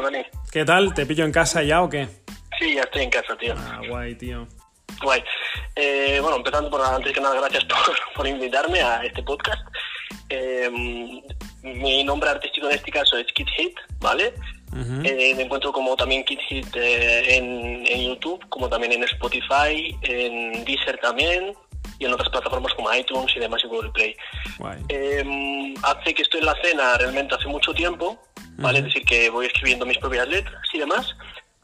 Buenas, tío, Dani. ¿Qué tal? ¿Te pillo en casa ya o qué? Sí, ya estoy en casa, tío. Ah, guay, tío. Guay. Eh, bueno, empezando por antes que nada, gracias por, por invitarme a este podcast. Eh, mi nombre artístico en este caso es Kid Hit, ¿vale? Eh, me encuentro como también Kid Hit eh, en, en YouTube, como también en Spotify, en Deezer también y en otras plataformas como iTunes y demás y Google Play. Guay. Eh, hace que estoy en la cena realmente hace mucho tiempo, ¿vale? Es decir, que voy escribiendo mis propias letras y demás.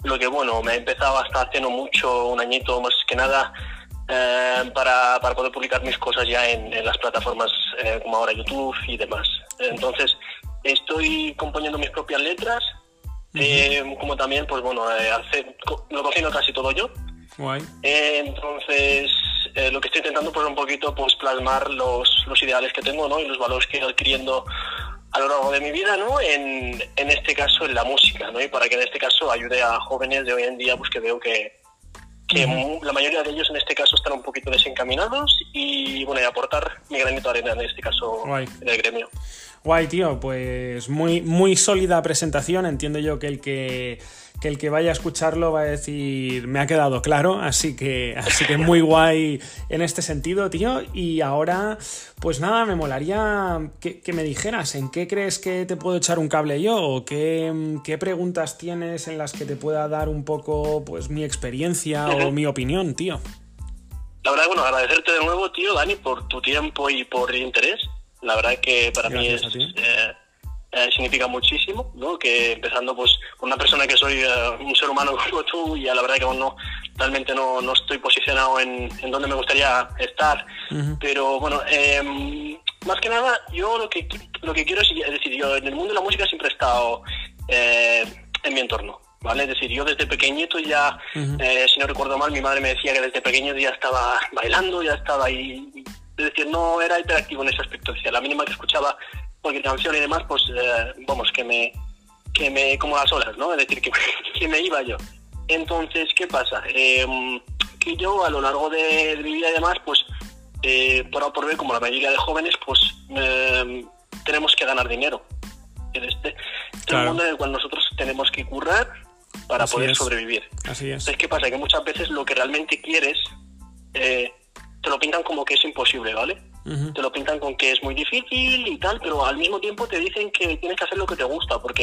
Lo que, bueno, me he empezado hasta hace no mucho, un añito más que nada, eh, para, para poder publicar mis cosas ya en, en las plataformas eh, como ahora YouTube y demás. Entonces, estoy componiendo mis propias letras, eh, como también, pues bueno, eh, lo cocino casi todo yo. Guay. Eh, entonces, eh, lo que estoy intentando pues un poquito pues plasmar los, los ideales que tengo, ¿no? Y los valores que he ido adquiriendo a lo largo de mi vida, ¿no? En, en este caso, en la música, ¿no? Y para que en este caso ayude a jóvenes de hoy en día, pues que veo que, que la mayoría de ellos en este caso están un poquito desencaminados y, bueno, y aportar mi granito de arena en este caso Guay. en el gremio. Guay, tío, pues muy, muy sólida presentación. Entiendo yo que el que, que el que vaya a escucharlo va a decir, me ha quedado claro, así que, así que muy guay en este sentido, tío. Y ahora, pues nada, me molaría que, que me dijeras en qué crees que te puedo echar un cable yo, o qué, qué preguntas tienes en las que te pueda dar un poco pues mi experiencia o mi opinión, tío. La verdad, bueno, agradecerte de nuevo, tío, Dani, por tu tiempo y por el interés. La verdad que para Gracias mí es, eh, eh, significa muchísimo, ¿no? Que empezando pues con una persona que soy eh, un ser humano como tú y a la verdad que aún no, realmente no, no estoy posicionado en, en donde me gustaría estar. Pero bueno, eh, más que nada, yo lo que, lo que quiero es, es decir, yo en el mundo de la música siempre he estado eh, en mi entorno. ¿Vale? Es decir, yo desde pequeñito ya, eh, si no recuerdo mal, mi madre me decía que desde pequeño ya estaba bailando, ya estaba ahí. Es decir, no era hiperactivo en ese aspecto. Es decir, a la mínima que escuchaba cualquier canción y demás, pues, eh, vamos, que me, que me, como las olas, ¿no? Es decir, que, que me iba yo. Entonces, ¿qué pasa? Eh, que yo a lo largo de, de mi vida y demás, pues, eh, por A o por B, como la mayoría de jóvenes, pues, eh, tenemos que ganar dinero. En este, este mundo en el cual nosotros tenemos que currar para Así poder es. sobrevivir. Así es. Entonces, ¿qué pasa? Que muchas veces lo que realmente quieres eh, te lo pintan como que es imposible, ¿vale? Te lo pintan con que es muy difícil y tal, pero al mismo tiempo te dicen que tienes que hacer lo que te gusta, porque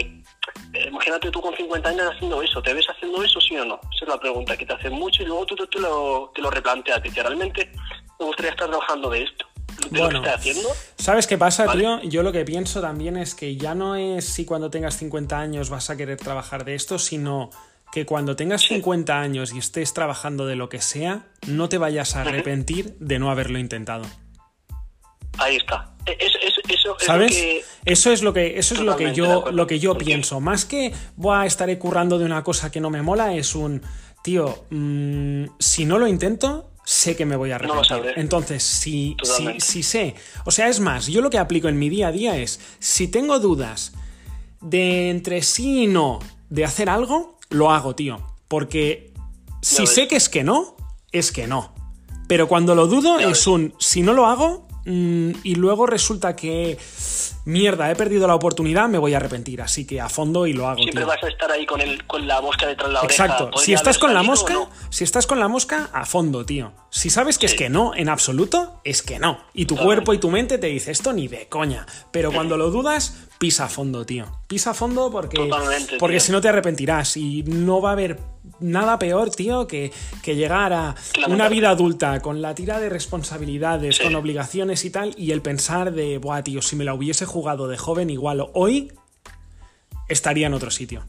eh, imagínate tú con 50 años haciendo eso, ¿te ves haciendo eso, sí o no? Esa es la pregunta que te hacen mucho y luego tú, tú, tú lo, te lo replanteas, que realmente me gustaría estar trabajando de esto, de lo Bueno. que estoy haciendo. ¿Sabes qué pasa, Vale. tío? Yo lo que pienso también es que ya no es si cuando tengas 50 años vas a querer trabajar de esto, sino que cuando tengas 50 años y estés trabajando de lo que sea, no te vayas a arrepentir de no haberlo intentado. Ahí está. Eh, Eso, eso, eso es ¿Sabes? lo que... Eso es lo que, eso es lo que yo, lo que yo pienso. Más que voy a estaré currando de una cosa que no me mola, es un tío, mm, si no lo intento, sé que me voy a No lo arrepentir. sabré. Entonces, si, si, si sé, o sea, es más, yo lo que aplico en mi día a día es, si tengo dudas de entre sí y no de hacer algo, lo hago, tío. Porque si sé que es que no, es que no. Pero cuando lo dudo es un, si no lo hago mm, y luego resulta que, mierda, he perdido la oportunidad, me voy a arrepentir. Así que a fondo y lo hago, Siempre tío. vas a estar ahí con, el, con la mosca detrás de la. Exacto. ¿Podría Si estás con la mosca, no? si estás con la mosca, a fondo, tío. Si sabes que es que no, en absoluto, es que no. Y tu cuerpo y tu mente te dice esto ni de coña. Pero cuando lo dudas, pisa a fondo, tío. Pisa a fondo porque, Totalmente, porque tío. si no te arrepentirás. Y no va a haber nada peor, tío, que, que llegar a Claro, una claro. vida adulta con la tira de responsabilidades, Sí. con obligaciones y tal, y el pensar de, buah, tío, si me la hubiese jugado de joven igual hoy, estaría en otro sitio.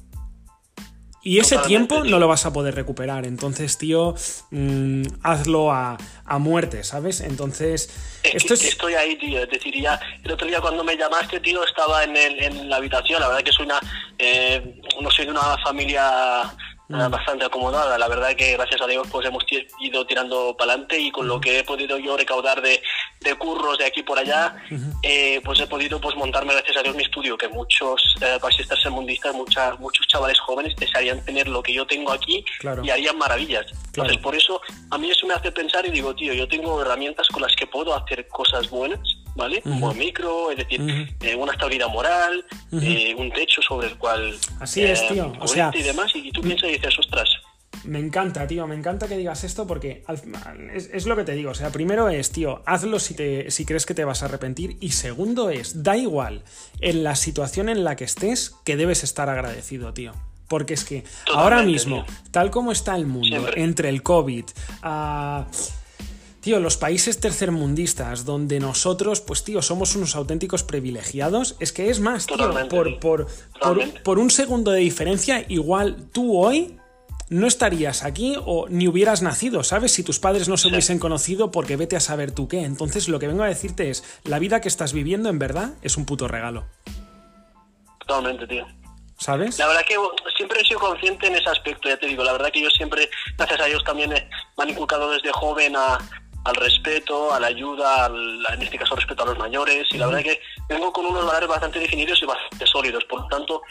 Y ese Totalmente, tiempo no lo vas a poder recuperar. Entonces, tío, mm, hazlo a, a muerte, ¿sabes? Entonces, Es esto que es... Estoy ahí, tío. Es decir, ya el otro día cuando me llamaste, tío, estaba en, el- en la habitación. La verdad que soy una, eh, no soy de una familia Mm. eh, bastante acomodada. La verdad que gracias a Dios pues hemos ido tirando para adelante y con lo que he podido yo recaudar de, de curros de aquí por allá, eh, pues he podido pues montarme gracias a Dios mi estudio, que muchos eh, basistas sermundistas, mucha, muchos chavales jóvenes desearían tener lo que yo tengo aquí Claro. y harían maravillas. Claro. Entonces por eso a mí eso me hace pensar y digo, tío, yo tengo herramientas con las que puedo hacer cosas buenas, ¿vale? Un buen micro, es decir, eh, una estabilidad moral, eh, un techo sobre el cual... Así es, tío. O sea... Y demás, y tú piensas y dices, ostras, me encanta, tío, me encanta que digas esto porque es, es, lo que te digo. O sea, primero es, tío, hazlo si, te, si crees que te vas a arrepentir. Y segundo es, da igual en la situación en la que estés que debes estar agradecido, tío. Porque es que ahora mismo, tal como está el mundo, entre el COVID, a... Tío, los países tercermundistas, donde nosotros, pues tío, somos unos auténticos privilegiados, es que es más, tío, por, por, por, por, un segundo de diferencia, igual tú hoy no estarías aquí o ni hubieras nacido, ¿sabes? Si tus padres no se hubiesen conocido porque vete a saber tú qué. Entonces lo que vengo a decirte es, la vida que estás viviendo en verdad es un puto regalo. Totalmente, tío. ¿Sabes? La verdad que siempre he sido consciente en ese aspecto, ya te digo, la verdad que yo siempre, gracias a Dios también me han inculcado desde joven a, al respeto, a la ayuda, al, en este caso respeto a los mayores, y la verdad que vengo con unos valores bastante definidos y bastante sólidos. Por lo tanto,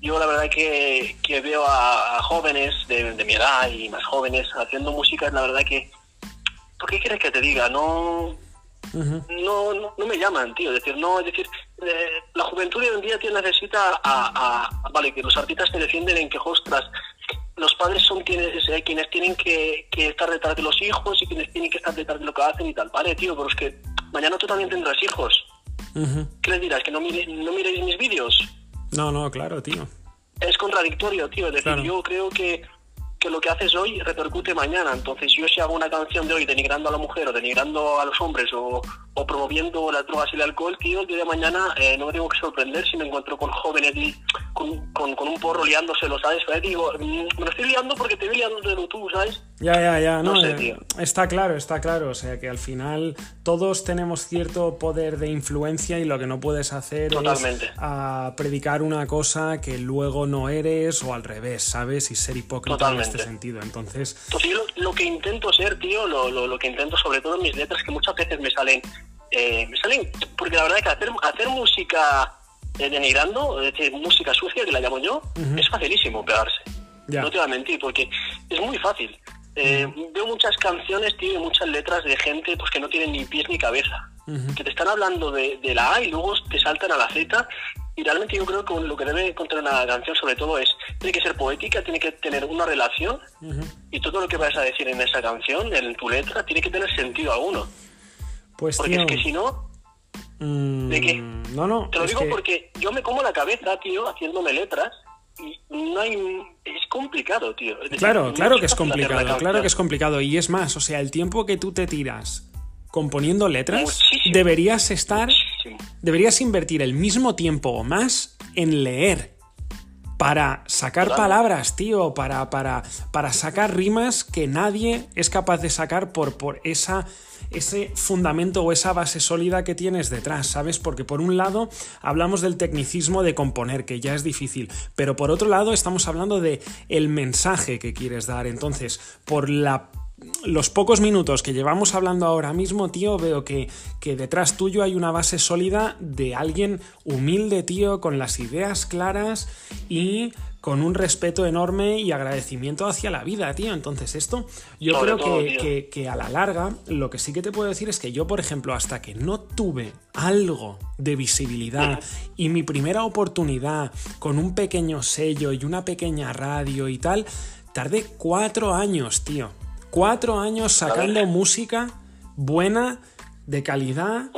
yo la verdad que, que veo a, jóvenes de, mi edad y más jóvenes haciendo música, la verdad que, ¿por qué quieres que te diga? No, no, no, me llaman, tío. Es decir, no, es decir, eh, la juventud de hoy en día tío, necesita a, a, vale, que los artistas se defienden en que, ostras, los padres son quienes, quienes tienen que, estar detrás de los hijos y quienes tienen que estar detrás de lo que hacen y tal. Vale, tío, pero es que mañana tú también tendrás hijos. ¿Qué les dirás? ¿Que no, mire, no miréis mis vídeos? No, no, claro, tío. Es contradictorio, tío. Es decir, yo creo que que lo que haces hoy repercute mañana. Entonces, yo si hago una canción de hoy denigrando a la mujer o denigrando a los hombres o, promoviendo las drogas y el alcohol, tío, el día de mañana eh, no me tengo que sorprender si me encuentro con jóvenes y con, con, un porro liándoselo, ¿sabes? Pero digo, mm, me lo estoy liando porque te voy liando de tú, ¿sabes? Ya, ya, ya, no, eh, está claro, está claro. O sea que al final todos tenemos cierto poder de influencia y lo que no puedes hacer es a predicar una cosa que luego no eres o al revés, ¿sabes? Y ser hipócrita en este sentido. Entonces. Pues yo lo, que intento ser, tío, lo, lo, que intento sobre todo en mis letras, que muchas veces me salen. Eh, me salen. Porque la verdad es que hacer, hacer música eh, denigrando, es decir, música sucia, que la llamo yo, es facilísimo pegarse. No te voy a mentir, porque es muy fácil. Eh, veo muchas canciones, tío, muchas letras de gente pues que no tienen ni pies ni cabeza. Que te están hablando de, la A y luego te saltan a la Z. Y realmente yo creo que lo que debe contener una canción sobre todo es, tiene que ser poética, tiene que tener una relación y todo lo que vas a decir en esa canción, en tu letra, tiene que tener sentido alguno. Pues Porque es que si no, mm, ¿de qué? No, no. Te lo digo porque yo me como la cabeza, tío, haciéndome letras no hay, es complicado, tío. claro, claro que es complicado, claro que es complicado. Y es más, o sea, el tiempo que tú te tiras componiendo letras, deberías estar, deberías invertir el mismo tiempo o más en leer. Para sacar palabras, tío, para, para, para sacar rimas que nadie es capaz de sacar por, por esa ese fundamento o esa base sólida que tienes detrás, ¿sabes? Porque por un lado hablamos del tecnicismo de componer, que ya es difícil, pero por otro lado estamos hablando de el mensaje que quieres dar. Entonces, por la los pocos minutos que llevamos hablando ahora mismo, tío, veo que, que, detrás tuyo hay una base sólida de alguien humilde, tío, con las ideas claras y con un respeto enorme y agradecimiento hacia la vida, tío. Entonces esto, yo creo que, a la larga, lo que sí que te puedo decir es que yo, por ejemplo, hasta que no tuve algo de visibilidad y mi primera oportunidad con un pequeño sello y una pequeña radio y tal, tardé cuatro años, tío. Cuatro años sacando música buena de calidad.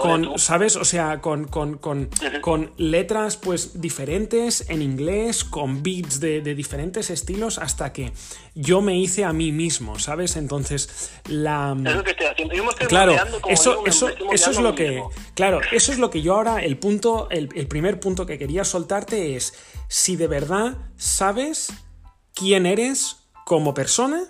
con, ¿Sabes? O sea, con, con, con, con, letras pues diferentes en inglés, con beats de, diferentes estilos, hasta que yo me hice a mí mismo, ¿sabes? Entonces, la. Es lo que estoy haciendo. Yo me claro, eso, eso, eso es lo que. Claro, eso es lo que yo ahora. El punto, el, el primer punto que quería soltarte es si de verdad sabes quién eres como persona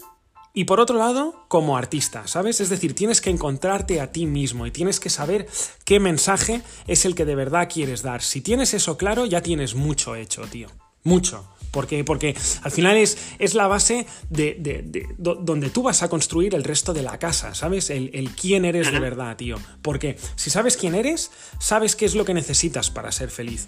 y por otro lado, como artista, ¿sabes? Es decir, tienes que encontrarte a ti mismo y tienes que saber qué mensaje es el que de verdad quieres dar. Si tienes eso claro, ya tienes mucho hecho, tío. Mucho. Porque, porque al final es, es la base de, donde tú vas a construir el resto de la casa, ¿sabes? El, el quién eres de verdad, tío. Porque si sabes quién eres, sabes qué es lo que necesitas para ser feliz.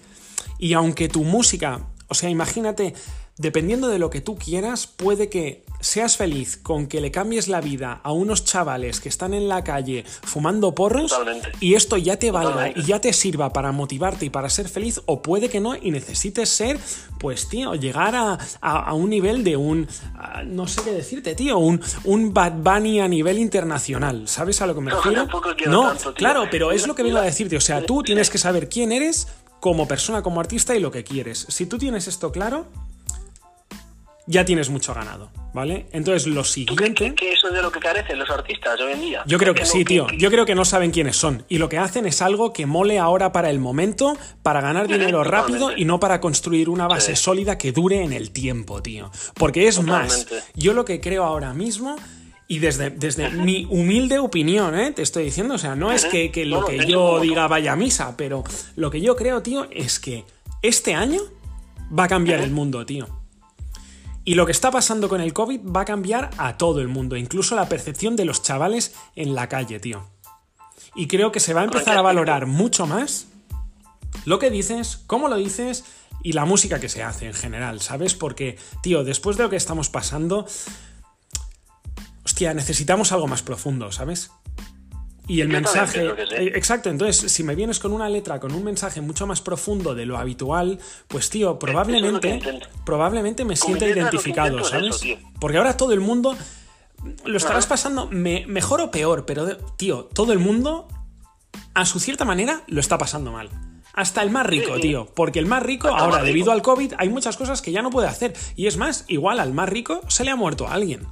Y aunque tu música O sea, imagínate, dependiendo de lo que tú quieras, puede que seas feliz con que le cambies la vida a unos chavales que están en la calle fumando porros Totalmente. y esto ya te valga Totalmente. y ya te sirva para motivarte y para ser feliz o puede que no y necesites ser, pues tío, llegar a, a- a un nivel de un, a- no sé qué decirte, tío, un, un Bad Bunny a nivel internacional, ¿sabes a lo que me No, refiero? No, tanto, tío. claro, pero es lo que vengo a decirte, o sea, tú tienes que saber quién eres como persona, como artista y lo que quieres. Si tú tienes esto claro, ya tienes mucho ganado, ¿vale? Entonces, lo ¿Tú crees siguiente... que eso es de lo que carecen los artistas hoy en día? Yo creo que sí, tío. Yo creo que no saben quiénes son. Y lo que hacen es algo que mole ahora para el momento, para ganar dinero rápido y no para construir una base Sí. sólida que dure en el tiempo, tío. Porque es más, yo lo que creo ahora mismo, y desde, desde mi humilde opinión, ¿eh? te estoy diciendo, o sea, no es que, que lo que yo diga vaya a misa, pero lo que yo creo, tío, es que este año va a cambiar el mundo, tío. Y lo que está pasando con el COVID va a cambiar a todo el mundo, incluso la percepción de los chavales en la calle, tío. Y creo que se va a empezar a valorar mucho más lo que dices, cómo lo dices y la música que se hace en general, ¿sabes? Porque, tío, después de lo que estamos pasando, hostia, necesitamos algo más profundo, ¿sabes? Y el Yo mensaje... eh, Exacto, entonces, si me vienes con una letra, con un mensaje mucho más profundo de lo habitual, pues, tío, probablemente, probablemente me Con sienta identificado, ¿sabes? eso. Porque ahora todo el mundo lo estarás pasando me- mejor o peor, pero, tío, todo el mundo, a su cierta manera, lo está pasando mal. Hasta el más rico, Sí, sí. tío. Porque el más rico, Hasta ahora, más debido al COVID, hay muchas cosas que ya no puede hacer. Y es más, igual al más rico se le ha muerto a alguien.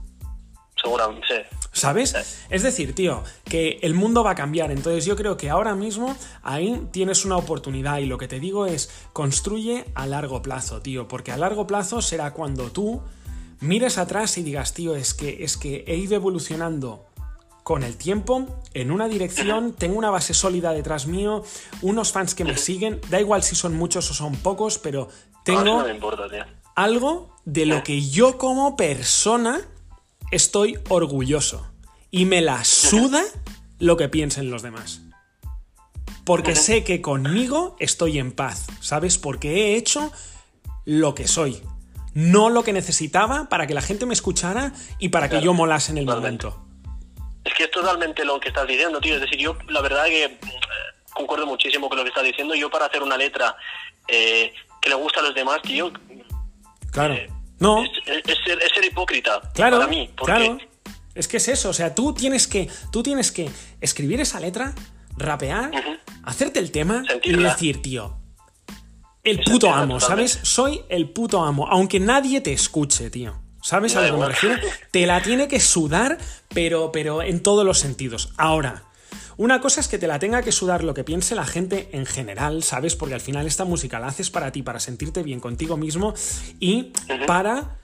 Seguramente, sí. ¿Sabes? Es decir, tío, que el mundo va a cambiar. Entonces yo creo que ahora mismo ahí tienes una oportunidad y lo que te digo es construye a largo plazo, tío. Porque a largo plazo será cuando tú mires atrás y digas, tío, es que, es que he ido evolucionando con el tiempo en una dirección, tengo una base sólida detrás mío, unos fans que me siguen, da igual si son muchos o son pocos, pero tengo no importa, algo de lo que yo como persona estoy orgulloso. Y me la suda lo que piensen los demás. Porque sé que conmigo estoy en paz, ¿sabes? Porque he hecho lo que soy. No lo que necesitaba para que la gente me escuchara y para que yo molase en el totalmente. momento. Es que es totalmente lo que estás diciendo, tío. Es decir, yo la verdad que eh, concuerdo muchísimo con lo que estás diciendo. Yo para hacer una letra eh, que le gusta a los demás, tío, Claro. eh, No, es, es- ser, es ser hipócrita Claro, para mí. Porque claro. Es que es eso, o sea, tú tienes que, tú tienes que escribir esa letra, rapear, hacerte el tema Sentirla. y decir, tío, el puto amo, totalmente. ¿sabes? Soy el puto amo, aunque nadie te escuche, tío. ¿Sabes a lo que me refiero? Te la tiene que sudar, pero, pero en todos los sentidos. Ahora, una cosa es que te la tenga que sudar lo que piense la gente en general, ¿sabes? Porque al final esta música la haces para ti, para sentirte bien contigo mismo y para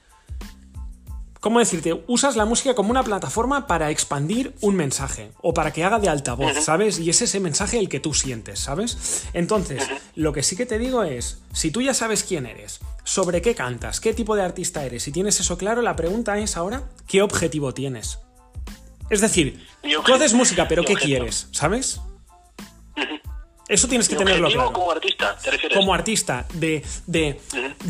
¿Cómo decirte? Usas la música como una plataforma para expandir un mensaje o para que haga de altavoz, ¿sabes? Y es ese mensaje el que tú sientes, ¿sabes? Entonces, lo que sí que te digo es, si tú ya sabes quién eres, sobre qué cantas, qué tipo de artista eres, si tienes eso claro, la pregunta es ahora, ¿qué objetivo tienes? Es decir, tú haces música, pero ¿qué quieres? ¿Sabes? Eso tienes que tenerlo claro como artista, ¿te refieres? como artista, de, de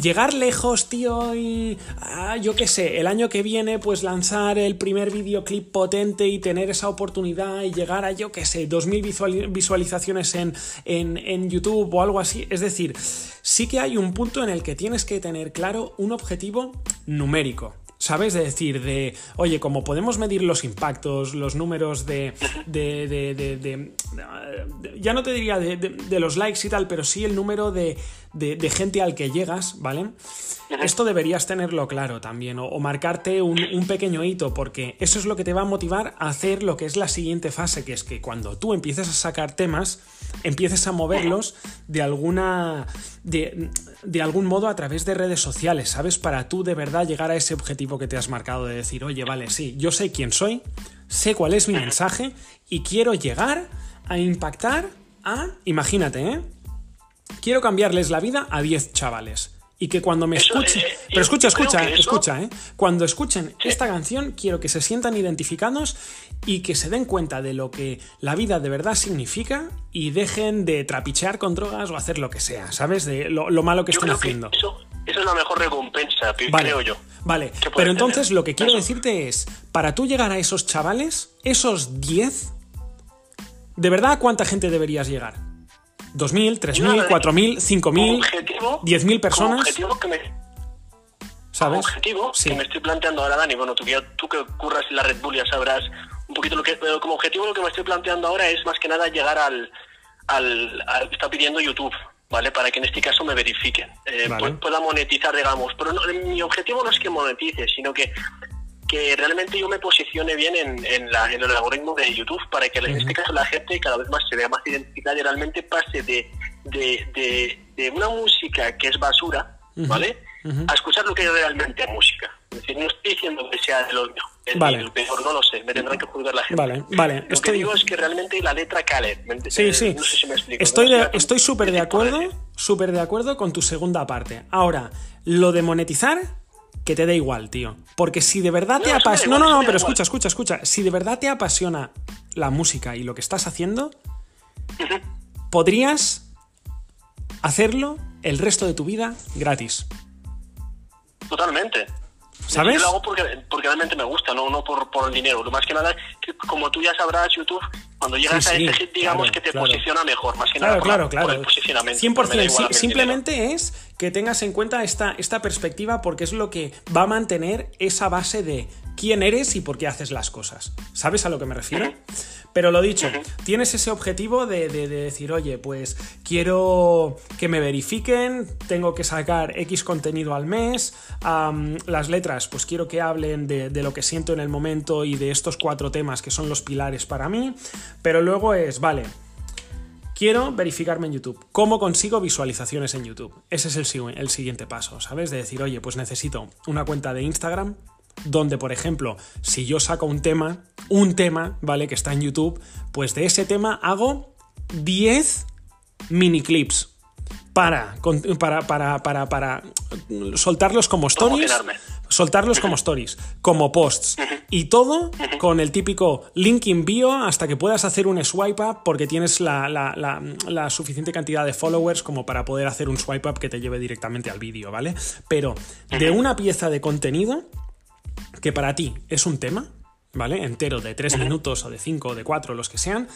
llegar lejos, tío, y ah, yo qué sé, el año que viene, pues lanzar el primer videoclip potente y tener esa oportunidad y llegar a, yo qué sé, 2.000 visual- visualizaciones en, en, en YouTube o algo así. Es decir, sí que hay un punto en el que tienes que tener claro un objetivo numérico. ¿Sabes? De decir, de, oye, como podemos medir los impactos, los números de. de, de, de- ya no te diría de los likes y tal, pero sí el número de, de- de gente al que llegas, ¿vale? Esto deberías tenerlo claro también, o, o marcarte un, un pequeño hito, porque eso es lo que te va a motivar a hacer lo que es la siguiente fase, que es que cuando tú empieces a sacar temas, empieces a moverlos de alguna. de, de algún modo a través de redes sociales, ¿sabes? Para tú de verdad llegar a ese objetivo que te has marcado de decir, oye, vale, sí, yo sé quién soy, sé cuál es mi mensaje y quiero llegar a impactar a. Imagínate, ¿eh? Quiero cambiarles la vida a 10 chavales. Y que cuando me Eso, escuchen. eh, eh, Pero escucha, escucha, eso- escucha, ¿eh? Cuando escuchen esta canción, quiero que se sientan identificados y que se den cuenta de lo que la vida de verdad significa y dejen de trapichear con drogas o hacer lo que sea, ¿sabes? De lo, lo malo que Yo estén que haciendo. eso, es la mejor recompensa, Vale, creo yo. Vale, pero entonces tener. lo que quiero decirte es, para tú llegar a esos chavales, esos 10, ¿de verdad a cuánta gente deberías llegar? ¿2.000, 3.000, Yo, 4.000, Como 5.000, objetivo, 10.000 como personas? objetivo que me, ¿Sabes? objetivo Sí. que me estoy planteando ahora, Dani, bueno, tú que, tú que curras en la Red Bull ya sabrás un poquito lo que... Pero como objetivo lo que me estoy planteando ahora es más que nada llegar al... al, al que está pidiendo YouTube, ¿vale? Para que en este caso me verifiquen. Eh, Vale. Pueda monetizar, digamos. Pero no- mi objetivo no es que monetice, sino que que realmente yo me posicione bien en, en, la- en el algoritmo de YouTube para que en este caso la gente cada vez más se vea más identificada y realmente pase de, de, de, de una música que es basura, ¿vale? A escuchar lo que es realmente música. Es decir, no estoy diciendo que sea de lo Vale. el peor, no lo sé, me tendrán que juzgar la gente. Vale, vale, Lo estoy- que digo es que realmente la letra cale. ¿me ent- Sí, eh, sí. No sé si me explico. Estoy, estoy súper de ¿qué tipo acuerdo, súper de acuerdo con tu segunda parte. Ahora, lo de monetizar, que te dé igual, tío. Porque si de verdad No, te da apasiona... No, no, no, da pero escucha, escucha, escucha. Si de verdad te apasiona la música y lo que estás haciendo, podrías hacerlo el resto de tu vida gratis. Totalmente. ¿Sabes? Yo lo hago porque, porque realmente me gusta, no, no por, por el dinero. Lo más que nada, que como tú ya sabrás, YouTube, cuando llegas Sí, a ese hit, digamos claro, que te claro. posiciona mejor. Más que Claro, nada por, claro, la- claro. por el posicionamiento. 100%. Me da igual a sí, mí el dinero. simplemente es que tengas en cuenta esta, esta perspectiva porque es lo que va a mantener esa base de quién eres y por qué haces las cosas. ¿Sabes a lo que me refiero? Pero lo dicho, tienes ese objetivo de, de- de decir, oye, pues quiero que me verifiquen, tengo que sacar X contenido al mes, las letras, pues quiero que hablen de, de lo que siento en el momento y de estos cuatro temas que son los pilares para mí, pero luego es, vale, Quiero verificarme en YouTube. ¿Cómo consigo visualizaciones en YouTube? Ese es el, si- el siguiente paso, ¿sabes? De decir, oye, pues necesito una cuenta de Instagram donde, por ejemplo, si yo saco un tema, un tema, ¿vale? Que está en YouTube, pues de ese tema hago 10 mini clips para, para, para, para, para soltarlos como stories. Soltarlos como stories, como posts. Y todo con el típico link in bio hasta que puedas hacer un swipe up porque tienes la, la- la- la suficiente cantidad de followers como para poder hacer un swipe up que te lleve directamente al vídeo, ¿vale? Pero de una pieza de contenido que para ti es un tema, ¿vale? Entero de 3 minutos o de 5 o de 4, los que sean,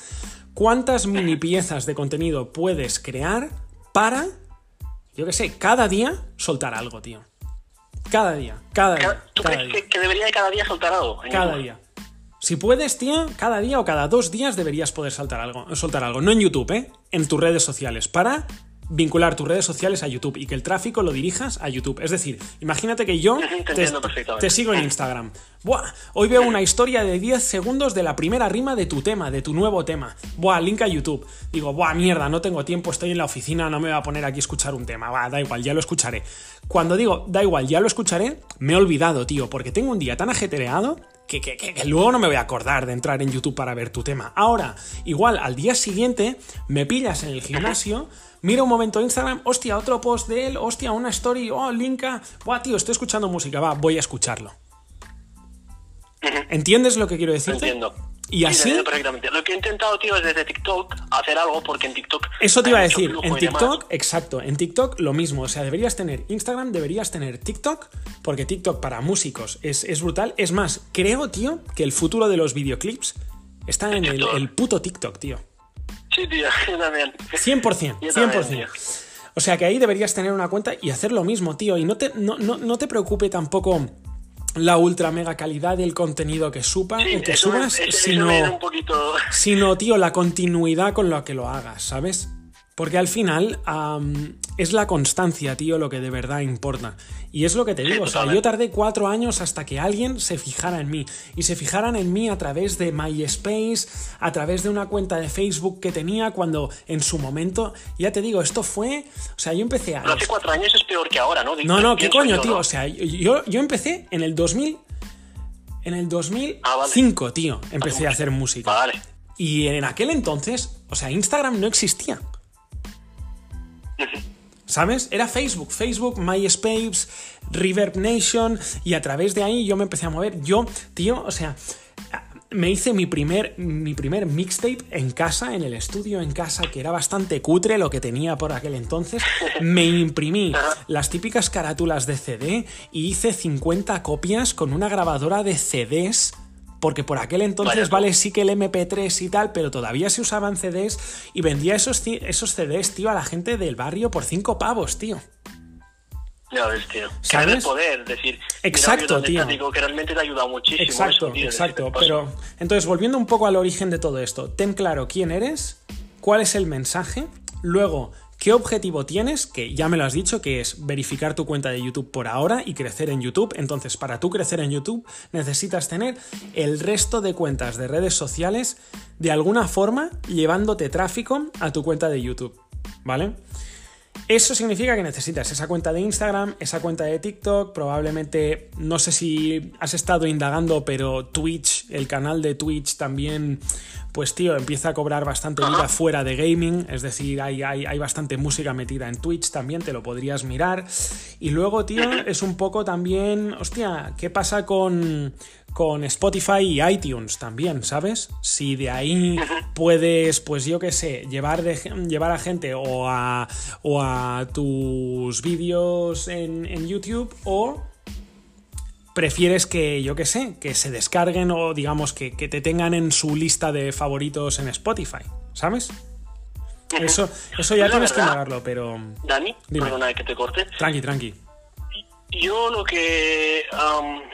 ¿cuántas mini piezas de contenido puedes crear para, yo qué sé, cada día soltar algo, tío? Cada día, cada día. ¿Tú cada crees día. que, que debería de cada día soltar algo? Cada día. Si puedes, tío, cada día o cada dos días deberías poder saltar algo, soltar algo. No en YouTube, ¿eh? En tus redes sociales. Para vincular tus redes sociales a YouTube y que el tráfico lo dirijas a YouTube. Es decir, imagínate que yo te sigo en Instagram. Buah, hoy veo una historia de 10 segundos de la primera rima de tu tema, de tu nuevo tema. Buah, link a YouTube. Digo, buah, mierda, no tengo tiempo, estoy en la oficina, no me voy a poner aquí a escuchar un tema. Va, da igual, ya lo escucharé. Cuando digo, da igual, ya lo escucharé, me he olvidado, tío, porque tengo un día tan ajetreado que, que- que- que luego no me voy a acordar de entrar en YouTube para ver tu tema. Ahora, igual, al día siguiente, me pillas en el gimnasio, miro un momento Instagram, hostia, otro post de él, hostia, una story, oh, linka, buah, tío, estoy escuchando música, va, voy a escucharlo. ¿Entiendes lo que quiero decirte? entiendo. Y Sí, así, perfectamente. Lo que he intentado, tío, es desde TikTok hacer algo, porque en TikTok. eso te iba a decir, en. TikTok, exacto, en TikTok lo mismo, o sea, deberías tener Instagram, deberías tener TikTok, porque TikTok para músicos es, es brutal. Es más, creo, tío, que el futuro de los videoclips está en el, puto TikTok, tío. Sí, tío, yo también. 100%, Yo también, 100%. tío. O sea que ahí deberías tener una cuenta y hacer lo mismo, tío. Y no te, no, no, no te preocupe tampoco la ultra mega calidad del contenido que, supa, Sí, que eso subas, eso sino, un poquito. sino, tío, la continuidad con lo que lo hagas, ¿sabes? Porque al final es la constancia, tío, lo que de verdad importa. Y es lo que te digo, o sea, yo tardé cuatro años hasta que alguien se fijara en mí. Y se fijaran en mí a través de MySpace, a través de una cuenta de Facebook que tenía cuando en su momento, ya te digo, esto fue, o sea, yo empecé a... Pero hace cuatro años es peor que ahora, ¿no? No, no, ¿qué coño, yo, tío? ¿no? O sea, yo, yo empecé en el 2000... En el 2005, Ah, vale. tío, empecé a hacer música. Vale. Y en aquel entonces, o sea, Instagram no existía. ¿Sabes? Era Facebook, Facebook, MySpace, Reverb Nation, y a través de ahí yo me empecé a mover. Yo, tío, o sea, me hice mi primer, mi primer mixtape en casa, en el estudio en casa, que era bastante cutre lo que tenía por aquel entonces. Me imprimí las típicas carátulas de CD y hice 50 copias con una grabadora de CDs. Porque por aquel entonces, vale, sí que el MP3 y tal, pero todavía se usaban CDs y vendía esos, esos CDs, tío, a la gente del barrio por 5 pavos, tío. Ya ves, tío. ¿Sabes? poder, decir, exacto, tío. que realmente te ha ayudado muchísimo. Exacto, exacto. Pero entonces, volviendo un poco al origen de todo esto, ten claro quién eres, cuál es el mensaje, luego ¿Qué objetivo tienes? Que ya me lo has dicho, que es verificar tu cuenta de YouTube por ahora y crecer en YouTube. Entonces, para tú crecer en YouTube, necesitas tener el resto de cuentas de redes sociales de alguna forma llevándote tráfico a tu cuenta de YouTube. ¿Vale? Eso significa que necesitas esa cuenta de Instagram, esa cuenta de TikTok, probablemente, no sé si has estado indagando, pero Twitch, el canal de Twitch también, pues tío, empieza a cobrar bastante vida fuera de gaming, es decir, hay, hay, hay, bastante música metida en Twitch también, te lo podrías mirar. Y luego, tío, es un poco también, hostia, ¿qué pasa con con Spotify y iTunes también, ¿sabes? Si de ahí puedes, pues yo qué sé, llevar, llevar a gente o a, o a tus vídeos en, YouTube o prefieres que, yo qué sé, que se descarguen o digamos que, te tengan en su lista de favoritos en Spotify, ¿sabes? Eso, eso ya tienes que pagarlo, pero... Dani, perdona que te corte. Tranqui, tranqui. Yo lo que...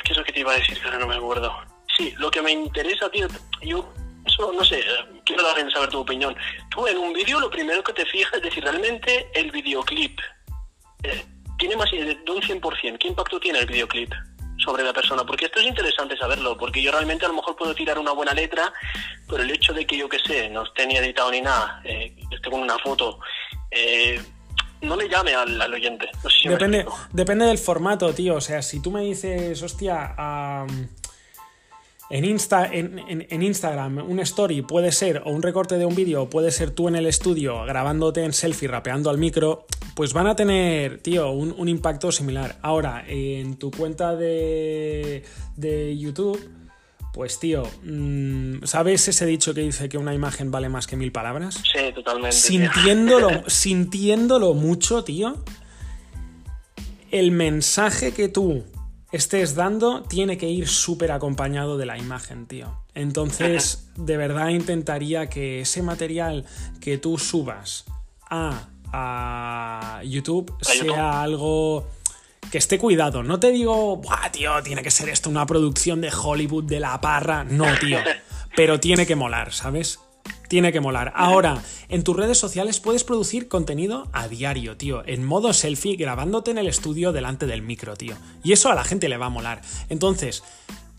¿Qué es lo que te iba a decir? Que ahora no me acuerdo. Sí, lo que me interesa, tío, yo eso, no sé, quiero dar a saber tu opinión. Tú en un vídeo lo primero que te fijas es decir, realmente el videoclip eh, tiene más de un 100%. ¿Qué impacto tiene el videoclip sobre la persona? Porque esto es interesante saberlo, porque yo realmente a lo mejor puedo tirar una buena letra, pero el hecho de que yo que sé, no esté ni editado ni nada, eh, esté con una foto, eh, no le llame al, oyente. depende, depende del formato, tío. O sea, si tú me dices, hostia, en, Insta, en, Instagram un story puede ser, o un recorte de un vídeo, puede ser tú en el estudio grabándote en selfie, rapeando al micro, pues van a tener, tío, un, un impacto similar. Ahora, en tu cuenta de, de YouTube pues tío, mm, ¿sabes ese dicho que dice que una imagen vale más que mil palabras? Sí, totalmente. Sintiéndolo, sintiéndolo mucho, tío, el mensaje que tú estés dando tiene que ir súper acompañado de la imagen, tío. Entonces, de verdad intentaría que ese material que tú subas a, a YouTube sea algo que esté cuidado. No te digo, Buah, tío, tiene que ser esto una producción de Hollywood de la parra. No, tío. Pero tiene que molar, ¿sabes? Tiene que molar. Ahora, en tus redes sociales puedes producir contenido a diario, tío. En modo selfie, grabándote en el estudio delante del micro, tío. Y eso a la gente le va a molar. Entonces,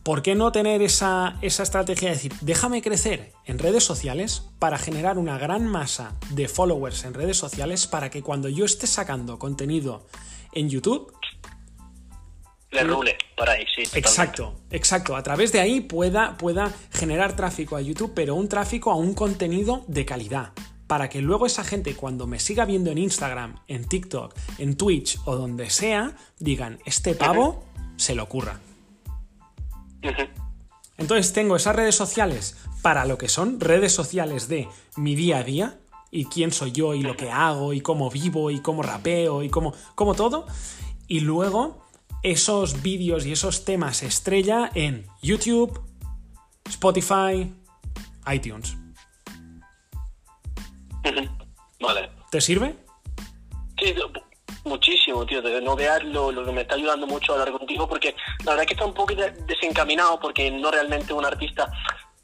¿por qué no tener esa, esa estrategia de decir, déjame crecer en redes sociales para generar una gran masa de followers en redes sociales para que cuando yo esté sacando contenido en YouTube, le rule por ahí, sí. Exacto, exacto. A través de ahí pueda, pueda generar tráfico a YouTube, pero un tráfico a un contenido de calidad. Para que luego esa gente, cuando me siga viendo en Instagram, en TikTok, en Twitch o donde sea, digan, este pavo se lo ocurra. Entonces tengo esas redes sociales para lo que son redes sociales de mi día a día y quién soy yo y lo que hago y cómo vivo y cómo rapeo y cómo, cómo todo. Y luego esos vídeos y esos temas estrella en YouTube, Spotify, iTunes. Vale. ¿Te sirve? Sí, muchísimo, tío. No veas lo, que me está ayudando mucho a hablar contigo, porque la verdad es que está un poco desencaminado, porque no realmente un artista.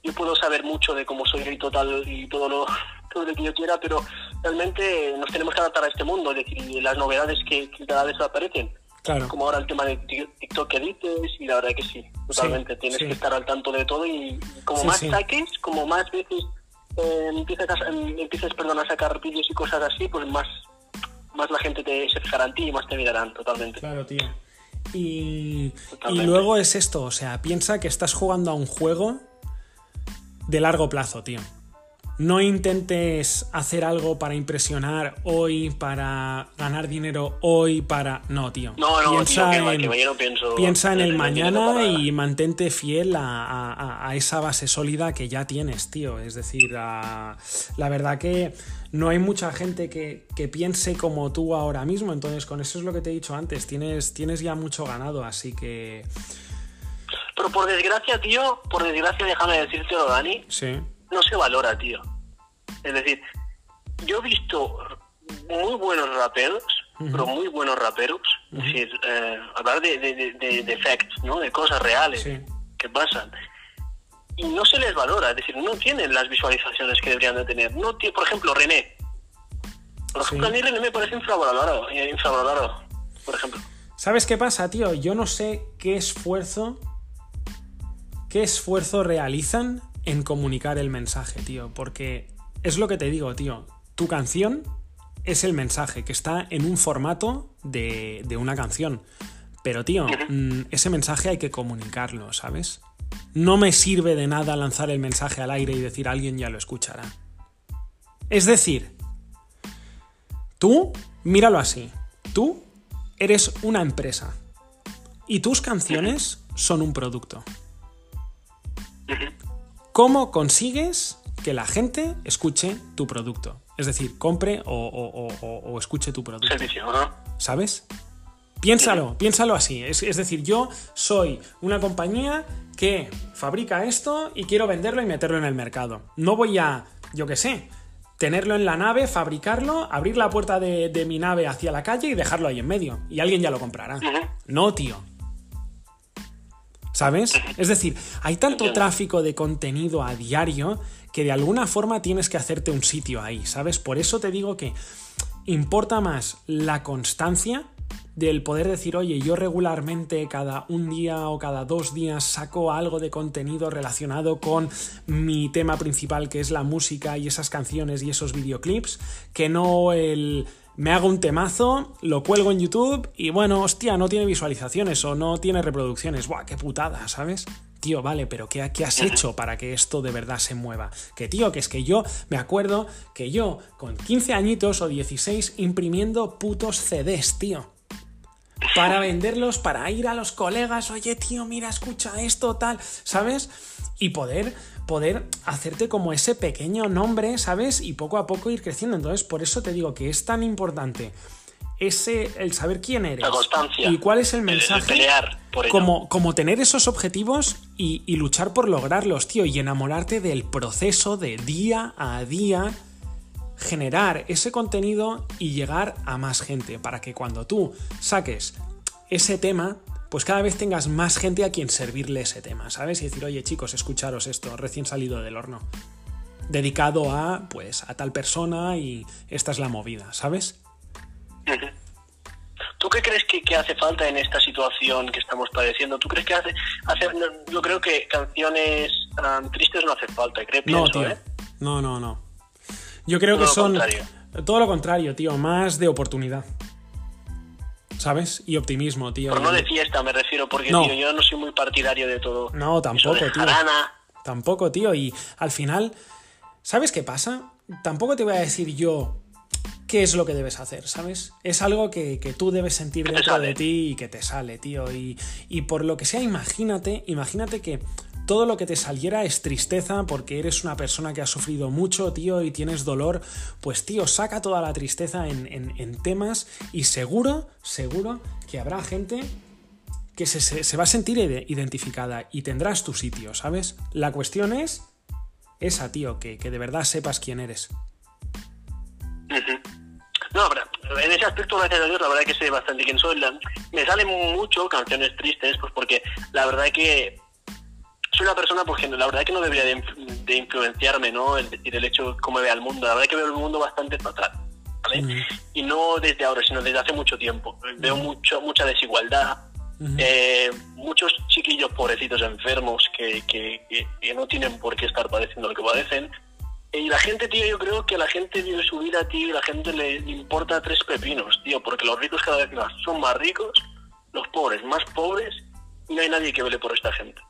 Yo puedo saber mucho de cómo soy y total y todo lo, todo lo que yo quiera, pero realmente nos tenemos que adaptar a este mundo, es decir, las novedades que cada vez aparecen. Como ahora el tema de TikTok que dices, y la verdad que sí, totalmente. Tienes que estar al tanto de todo y como más saques, como más veces eh, empiezas, a, empiezas perdón, a sacar vídeos y cosas así, pues más, más la gente te se fijará en ti y más te mirarán totalmente. Claro, tío. Y, y luego es esto, o sea, piensa que estás jugando a un juego de largo plazo, tío. No intentes hacer algo para impresionar hoy, para ganar dinero hoy, para... No, tío. No, no, piensa tío, que, en, que mañana pienso piensa en el mañana y mantente fiel a, a- a esa base sólida que ya tienes, tío. Es decir, a- la verdad que no hay mucha gente que, que piense como tú ahora mismo. Entonces, con eso es lo que te he dicho antes. Tienes, tienes ya mucho ganado, así que... Pero por desgracia, tío, por desgracia, déjame decírtelo, Dani, Sí. No se valora, tío. Es decir, yo he visto muy buenos raperos, pero muy buenos raperos, es decir, eh, hablar de, de, de, de- facts, ¿no? De cosas reales Sí. que pasan. Y no se les valora, es decir, no tienen las visualizaciones que deberían de tener. No por ejemplo, René. Por Sí. ejemplo, a mí René me parece infravalorado, eh, infravalorado, por ejemplo. ¿Sabes qué pasa, tío? Yo no sé qué esfuerzo. ¿Qué esfuerzo realizan en comunicar el mensaje, tío? Porque es lo que te digo, tío. Tu canción es el mensaje que está en un formato de, de una canción. Pero, tío, mm, ese mensaje hay que comunicarlo, ¿sabes? No me sirve de nada lanzar el mensaje al aire y decir alguien ya lo escuchará. Es decir, tú, míralo así. Tú eres una empresa y tus canciones son un producto. ¿Cómo consigues que la gente escuche tu producto? Es decir, compre o, o- o- o- o escuche tu producto. Servicio, ¿no? ¿Sabes? Piénsalo, piénsalo así. Es, es decir, yo soy una compañía que fabrica esto y quiero venderlo y meterlo en el mercado. No voy a, yo qué sé, tenerlo en la nave, fabricarlo, abrir la puerta de, de mi nave hacia la calle y dejarlo ahí en medio. Y alguien ya lo comprará. No, tío. ¿Sabes? Es decir, hay tanto tráfico de contenido a diario que de alguna forma tienes que hacerte un sitio ahí, ¿sabes? Por eso te digo que importa más la constancia del poder decir, oye, yo regularmente cada un día o cada dos días saco algo de contenido relacionado con mi tema principal, que es la música y esas canciones y esos videoclips, que no el me hago un temazo, lo cuelgo en YouTube y bueno, hostia, no tiene visualizaciones o no tiene reproducciones. Buah, qué putada, ¿sabes? Tío, vale, pero ¿qué, qué has hecho para que esto de verdad se mueva? Que tío, que es que yo me acuerdo que yo con 15 añitos o 16 imprimiendo putos CDs, tío para venderlos, para ir a los colegas, oye tío, mira, escucha esto, tal, ¿sabes? Y poder, poder hacerte como ese pequeño nombre, ¿sabes? Y poco a poco ir creciendo. Entonces, por eso te digo que es tan importante ese, el saber quién eres La constancia. y cuál es el mensaje. pelear por ello. como, como tener esos objetivos y, y luchar por lograrlos, tío, y enamorarte del proceso de día a día generar ese contenido y llegar a más gente para que cuando tú saques ese tema, pues cada vez tengas más gente a quien servirle ese tema, ¿sabes? Y decir, oye chicos, escucharos esto, recién salido del horno. Dedicado a, pues, a tal persona y esta es la movida, ¿sabes? ¿Tú qué crees que, que hace falta en esta situación que estamos padeciendo? ¿Tú crees que hace... hace no, yo creo que canciones um, tristes no hace falta, creo, No, tío. ¿eh? No, no, no. Yo creo Todo que son. contrario. Todo lo contrario, tío. Más de oportunidad. ¿Sabes? Y optimismo, tío. Pero no Y- de fiesta me refiero, porque No. tío, yo no soy muy partidario de todo. No, tampoco, eso de tío. jarana. Tampoco, tío. Y al final, ¿sabes qué pasa? Tampoco te voy a decir yo qué es lo que debes hacer, ¿sabes? Es algo que, que tú debes sentir dentro de ti y que te sale, tío. Y, y por lo que sea, imagínate, imagínate que todo lo que te saliera es tristeza porque eres una persona que ha sufrido mucho, tío, y tienes dolor. Pues, tío, saca toda la tristeza en, temas y seguro, seguro que habrá gente que se, va a sentir ide- identificada y tendrás tu sitio, ¿sabes? La cuestión es esa, tío, que, de verdad sepas quién eres. No, en ese aspecto, gracias a Dios, la verdad que sé bastante quién soy. Me salen mucho canciones tristes, pues porque la verdad que soy una persona, porque la verdad que no debería de, de influenciarme, ¿no? El decir el hecho de cómo veo al mundo. La verdad que veo el mundo bastante fatal, ¿vale? Y no desde ahora, sino desde hace mucho tiempo. Veo mucho, mucha desigualdad, eh, muchos chiquillos pobrecitos enfermos que, que, que- que no tienen por qué estar padeciendo lo que padecen. Y la gente, tío, yo creo que la gente vive su vida, tío, y la gente le, le importa tres pepinos, tío, porque los ricos cada vez más son más ricos, los pobres más pobres, y no hay nadie que vele por esta gente.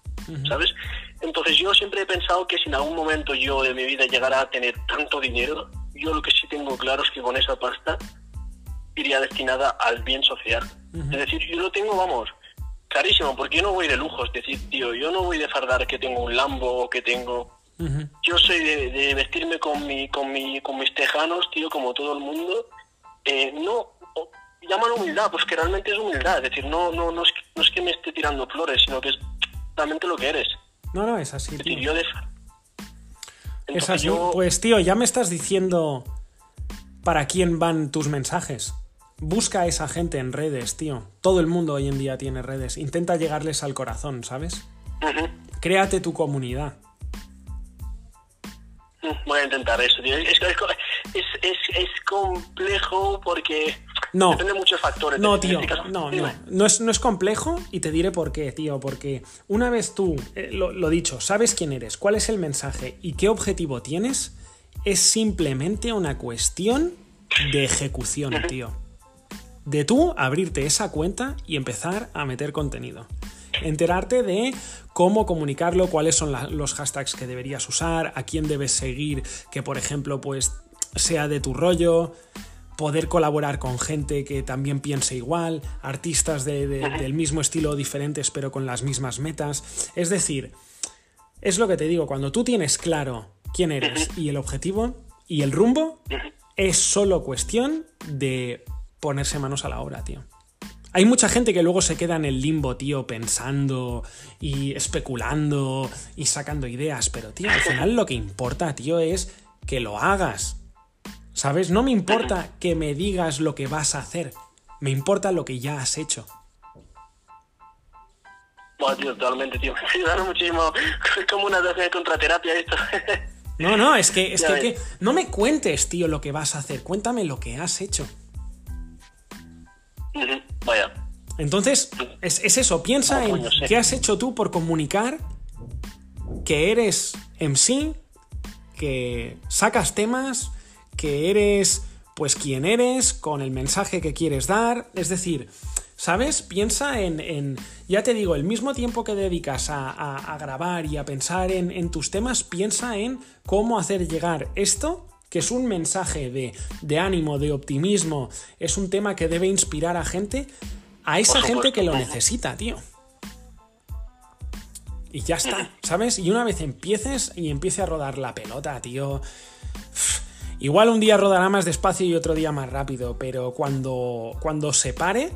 ¿Sabes? Entonces yo siempre he pensado que si en algún momento yo de mi vida llegara a tener tanto dinero, yo lo que sí tengo claro es que con esa pasta iría destinada al bien social. Es decir, yo lo tengo, vamos, clarísimo, porque yo no voy de lujo, es decir, tío, yo no voy de fardar que tengo un Lambo o que tengo... Yo soy de, vestirme con, mi, con, mi, con mis tejanos, tío, como todo el mundo. Eh, no, llaman humildad, pues que realmente es humildad, es decir, no, no, no, es, no es que me esté tirando flores, sino que es realmente lo que eres. No, no, es así. Es yo de... es así. Pues tío, ya me estás diciendo para quién van tus mensajes. Busca a esa gente en redes, tío. Todo el mundo hoy en día tiene redes. Intenta llegarles al corazón, ¿sabes? Créate tu comunidad. Voy a intentar eso, tío. Es, es, complejo porque no. depende de muchos factores. No, tío. No, no. No es, no es complejo y te diré por qué, tío. Porque una vez tú, eh, lo, lo dicho, sabes quién eres, cuál es el mensaje y qué objetivo tienes, es simplemente una cuestión de ejecución, tío de tú abrirte esa cuenta y empezar a meter contenido. Enterarte de cómo comunicarlo, cuáles son los hashtags que deberías usar, a quién debes seguir, que por ejemplo pues sea de tu rollo, poder colaborar con gente que también piense igual, artistas del mismo estilo diferentes pero con las mismas metas. Es decir, es lo que te digo, cuando tú tienes claro quién eres y el objetivo y el rumbo, es solo cuestión de ponerse manos a la obra, tío. Hay mucha gente que luego se queda en el limbo, tío, pensando y especulando y sacando ideas, pero, tío, al final lo que importa, tío, es que lo hagas. ¿Sabes? No me importa que me digas lo que vas a hacer, me importa lo que ya has hecho. Bueno, tío, totalmente, tío. Me muchísimo. Es como una de contraterapia esto. No, no, es que, es que, no me cuentes, tío, lo que vas a hacer. Cuéntame lo que has hecho. Vaya. Entonces, es, eso, piensa en qué has hecho tú por comunicar que eres MC, que sacas temas, que eres pues quien eres, con el mensaje que quieres dar. Es decir, ¿sabes? Piensa en, ya te digo, el mismo tiempo que dedicas a, grabar y a pensar en, en tus temas, piensa en cómo hacer llegar esto que es un mensaje de, ánimo, de optimismo, es un tema que debe inspirar a gente, a esa gente que lo necesita, tío. Y ya está, ¿sabes? Y una vez empieces y empiece a rodar la pelota, tío. Igual un día rodará más despacio y otro día más rápido, pero cuando, cuando se pare,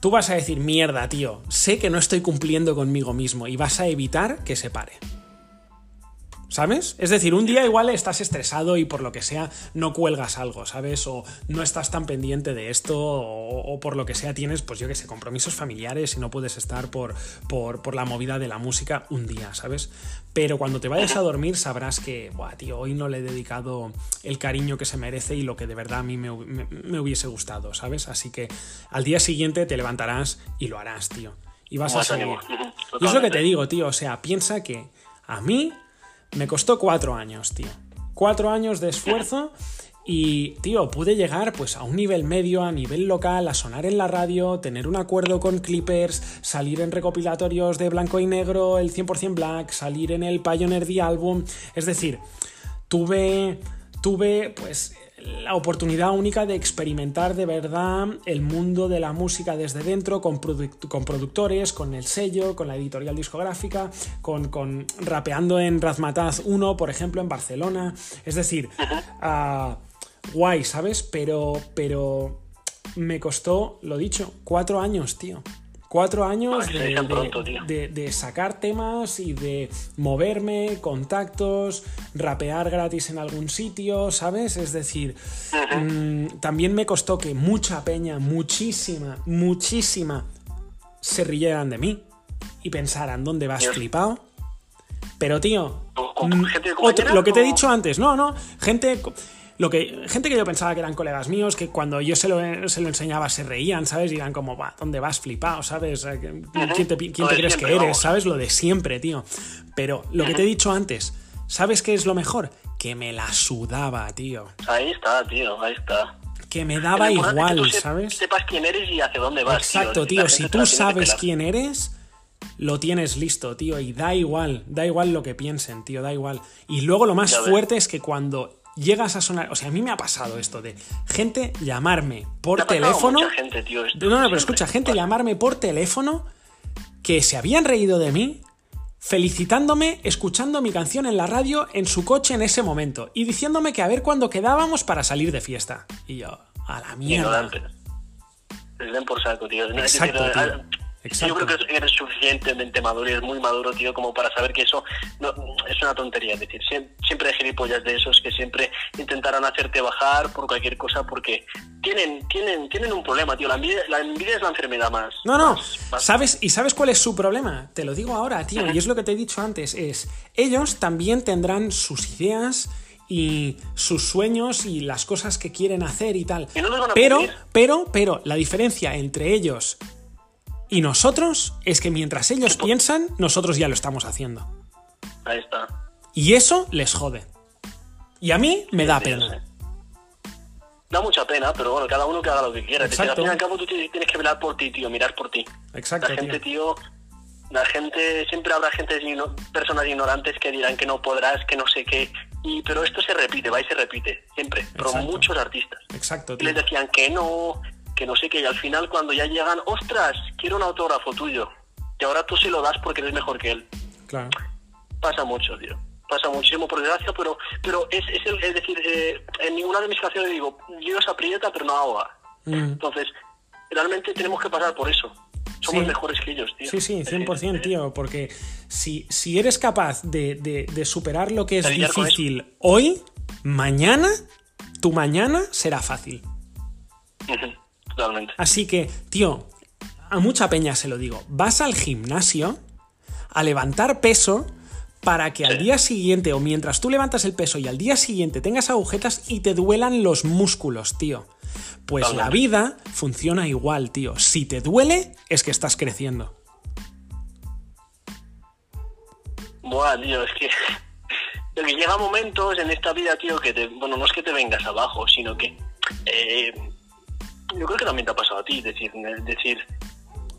tú vas a decir, mierda, tío, sé que no estoy cumpliendo conmigo mismo y vas a evitar que se pare. ¿Sabes? Es decir, un día igual estás estresado y por lo que sea no cuelgas algo, ¿sabes? O no estás tan pendiente de esto o, por lo que sea tienes, pues yo que sé, compromisos familiares y no puedes estar por, por, la movida de la música un día, ¿sabes? Pero cuando te vayas a dormir sabrás que, buah, tío, hoy no le he dedicado el cariño que se merece y lo que de verdad a mí me, hubiese gustado, ¿sabes? Así que al día siguiente te levantarás y lo harás, tío. Y vas a seguir. Y es lo que te digo, tío, o sea, piensa que a mí me costó cuatro años, tío. Cuatro años de esfuerzo y, tío, pude llegar pues a un nivel medio, a nivel local, a sonar en la radio, tener un acuerdo con Clippers, salir en recopilatorios de blanco y negro, el 100% Black, salir en el Pioneer The Album. Es decir, tuve, tuve pues la oportunidad única de experimentar de verdad el mundo de la música desde dentro, con, con productores, con el sello, con la editorial discográfica, con, con rapeando en Razmataz 1, por ejemplo, en Barcelona. Es decir, uh, guay, ¿sabes? Pero, pero me costó, lo dicho, cuatro años, tío. Cuatro años de, sacar temas y de moverme, contactos, rapear gratis en algún sitio, ¿sabes? Es decir, mm, también me costó que mucha peña, muchísima, muchísima, se rieran de mí y pensaran, ¿dónde vas flipado? Pero tío, mm, lo que te he dicho antes, no, no, gente lo que, gente que yo pensaba que eran colegas míos, que cuando yo se lo, se lo enseñaba se reían, ¿sabes? Y eran como, va, ¿dónde vas flipado, ¿sabes? ¿Quién te, crees que eres? ¿Sabes? Lo de siempre, tío. Pero lo que te he dicho antes, ¿sabes qué es lo mejor? Que me la sudaba, tío. Ahí está, tío, ahí está. Que me daba igual, ¿sabes? Sepas quién eres y hacia dónde vas. Exacto, tío. Si tú sabes quién eres, lo tienes listo, tío, y da igual, da igual lo que piensen, tío, da igual. Y luego lo más fuerte es que cuando llegas a sonar, o sea, a mí me ha pasado esto de gente llamarme por teléfono. gente, tío, no, no, pero escucha, gente llamarme por teléfono que se habían reído de mí felicitándome escuchando mi canción en la radio en su coche en ese momento y diciéndome que a ver cuándo quedábamos para salir de fiesta. Y yo, a la mierda. Les den por saco, tío. Exacto, tío. Yo creo que eres suficientemente maduro y eres muy maduro, tío, como para saber que eso no, es una tontería. Es decir, siempre hay gilipollas de esos que siempre intentarán hacerte bajar por cualquier cosa porque tienen, tienen, tienen un problema, tío. La envidia, la envidia es la enfermedad más. No, no. ¿Sabes? ¿Y sabes cuál es su problema? Te lo digo ahora, tío, y es lo que te he dicho antes. Es, ellos también tendrán sus ideas y sus sueños y las cosas que quieren hacer y tal. pero, pero, pero, la diferencia entre ellos y nosotros es que mientras ellos piensan, nosotros ya lo estamos haciendo. Ahí está. Y eso les jode. Y a mí me da pena. Da mucha pena, pero bueno, cada uno que haga lo que quiera. Al fin y al cabo tú tienes que velar por ti, tío, mirar por ti. Exacto. La gente, tío, la gente, siempre habrá gente, personas ignorantes que dirán que no podrás, que no sé qué. Y, pero esto se repite, va y se repite, siempre. Pero muchos artistas. Exacto. Tío. Y les decían que no, que no sé qué, y al final cuando ya llegan, ostras, quiero un autógrafo tuyo, y ahora tú sí lo das porque eres mejor que él. Claro. Pasa mucho, tío. Pasa muchísimo, por desgracia, pero, pero es, es, es decir, eh, en ninguna de mis canciones digo, Dios aprieta pero no ahoga. Mm. Entonces, realmente tenemos que pasar por eso. Somos mejores que ellos, tío. Sí, sí, 100%, tío, porque si, si eres capaz de, de, superar lo que es difícil hoy, mañana, tu mañana será fácil. Así que, tío, a mucha peña se lo digo, vas al gimnasio a levantar peso para que al día siguiente, o mientras tú levantas el peso y al día siguiente tengas agujetas y te duelan los músculos, tío. Pues la vida funciona igual, tío. Si te duele, es que estás creciendo. Buah, tío, es que, que llega momentos en esta vida, tío, que te, bueno, no es que te vengas abajo, sino que eh, yo creo que también te ha pasado a ti, decir, decir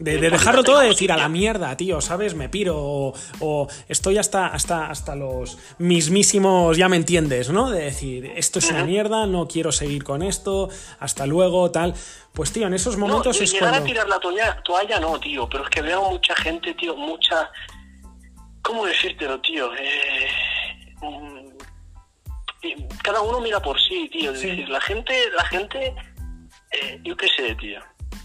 de, dejarlo todo, de decir a la mierda, tío, ¿sabes? Me piro. O, estoy hasta, hasta, hasta los mismísimos, ya me entiendes, ¿no? De decir, esto es una mierda, no quiero seguir con esto, hasta luego, tal. Pues, tío, en esos momentos no, es llegar a tirar la toalla, toalla no, tío, pero es que veo mucha gente, tío, mucha. ¿Cómo decírtelo, tío? Eh... Mm, cada uno mira por sí, tío. Es decir, la gente, la gente eh, yo qué sé, tío.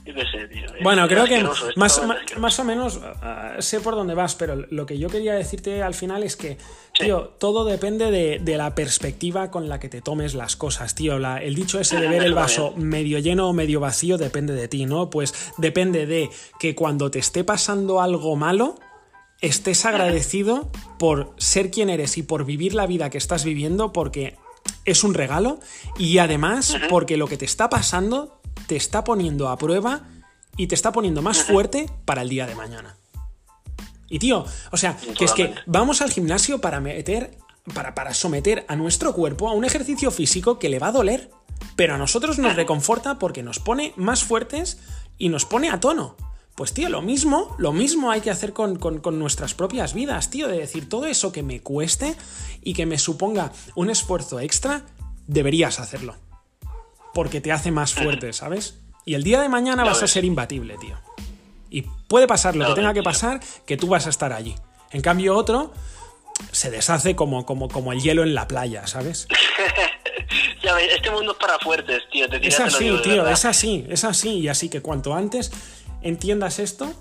Yo qué sé, tío. Bueno, creo que más, más, o menos ah, sé por dónde vas, pero lo que yo quería decirte al final es que, tío, todo depende de, la perspectiva con la que te tomes las cosas, tío. el dicho ese de ver el vaso medio lleno o medio vacío depende de ti, ¿no? Pues depende de que cuando te esté pasando algo malo, estés agradecido por ser quien eres y por vivir la vida que estás viviendo, porque es un regalo y además porque lo que te está pasando te está poniendo a prueba y te está poniendo más fuerte para el día de mañana. Y tío, o sea, que es que vamos al gimnasio para meter, para, para someter a nuestro cuerpo a un ejercicio físico que le va a doler, pero a nosotros nos reconforta porque nos pone más fuertes y nos pone a tono. Pues tío, lo mismo, lo mismo hay que hacer con, nuestras propias vidas, tío, de decir todo eso que me cueste y que me suponga un esfuerzo extra, deberías hacerlo. Porque te hace más fuerte, ¿sabes? Y el día de mañana vas a ser imbatible, tío. Y puede pasar lo que tenga que pasar, que tú vas a estar allí. En cambio, otro se deshace como, como, como el hielo en la playa, ¿sabes? ya ves, este mundo es para fuertes, tío. es así, tío, es así, es así. Y así que cuanto antes entiendas esto,